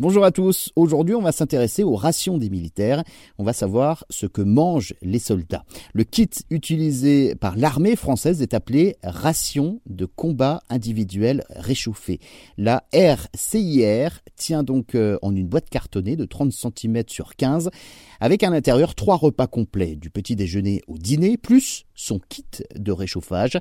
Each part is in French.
Bonjour à tous. Aujourd'hui, on va s'intéresser aux rations des militaires. On va savoir ce que mangent les soldats. Le kit utilisé par l'armée française est appelé ration de combat individuel réchauffé. La RCIR tient donc euh, en une boîte cartonnée de 30 cm sur 15 avec à l'intérieur trois repas complets du petit déjeuner au dîner plus son kit de réchauffage.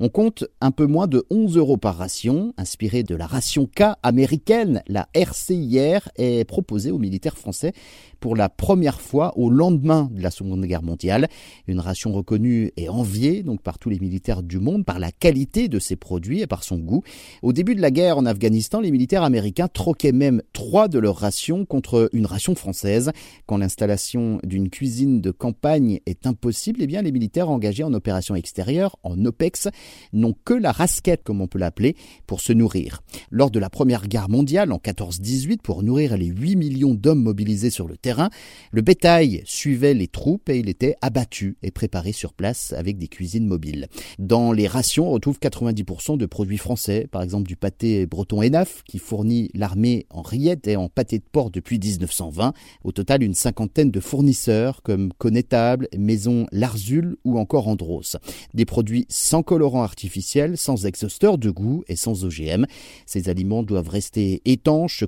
On compte un peu moins de 11 euros par ration, inspiré de la ration K américaine. La RCIR est proposée aux militaires français pour la première fois au lendemain de la Seconde Guerre mondiale. Une ration reconnue et enviée donc par tous les militaires du monde par la qualité de ses produits et par son goût. Au début de la guerre en Afghanistan, les militaires américains troquaient même trois de leurs rations contre une ration française. Quand l'installation d'une cuisine de campagne est impossible, eh bien les militaires engagés en opération extérieure, en OPEX, n'ont que la rasquette, comme on peut l'appeler, pour se nourrir. Lors de la Première Guerre mondiale, en 14-18, pour nourrir les 8 millions d'hommes mobilisés sur le terrain, le bétail suivait les troupes et il était abattu et préparé sur place avec des cuisines mobiles. Dans les rations, on retrouve 90% de produits français, par exemple du pâté breton Enaf qui fournit l'armée en rillettes et en pâté de porc depuis 1920. Au total, une cinquantaine de fournisseurs comme Connétable, Maison Larzul ou encore Andros. Des produits sans colorant artificiel, sans exhausteur de goût et sans OGM. Ces aliments doivent rester étanches, se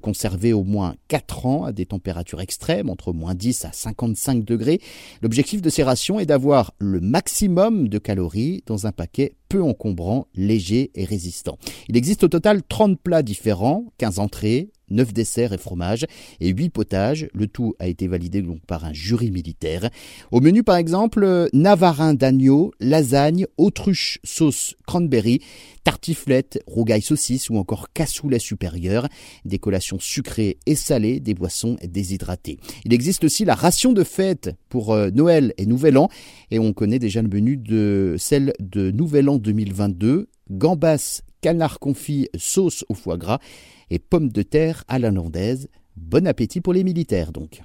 au moins 4 ans à des températures extrêmes entre moins 10 à 55 degrés. L'objectif de ces rations est d'avoir le maximum de calories dans un paquet peu encombrant, léger et résistant. Il existe au total 30 plats différents, 15 entrées, 9 desserts et fromages et 8 potages. Le tout a été validé donc par un jury militaire. Au menu par exemple, navarin d'agneau, lasagne, autruche sauce cranberry, tartiflette, rougaille saucisse ou encore cassoulet supérieur, des collations sucrées et salées, des boissons déshydratées. Il existe aussi la ration de fête pour euh, Noël et Nouvel An et on connaît déjà le menu de celle de Nouvel An 2022, gambas, canard confit, sauce au foie gras et pommes de terre à la landaise. Bon appétit pour les militaires donc.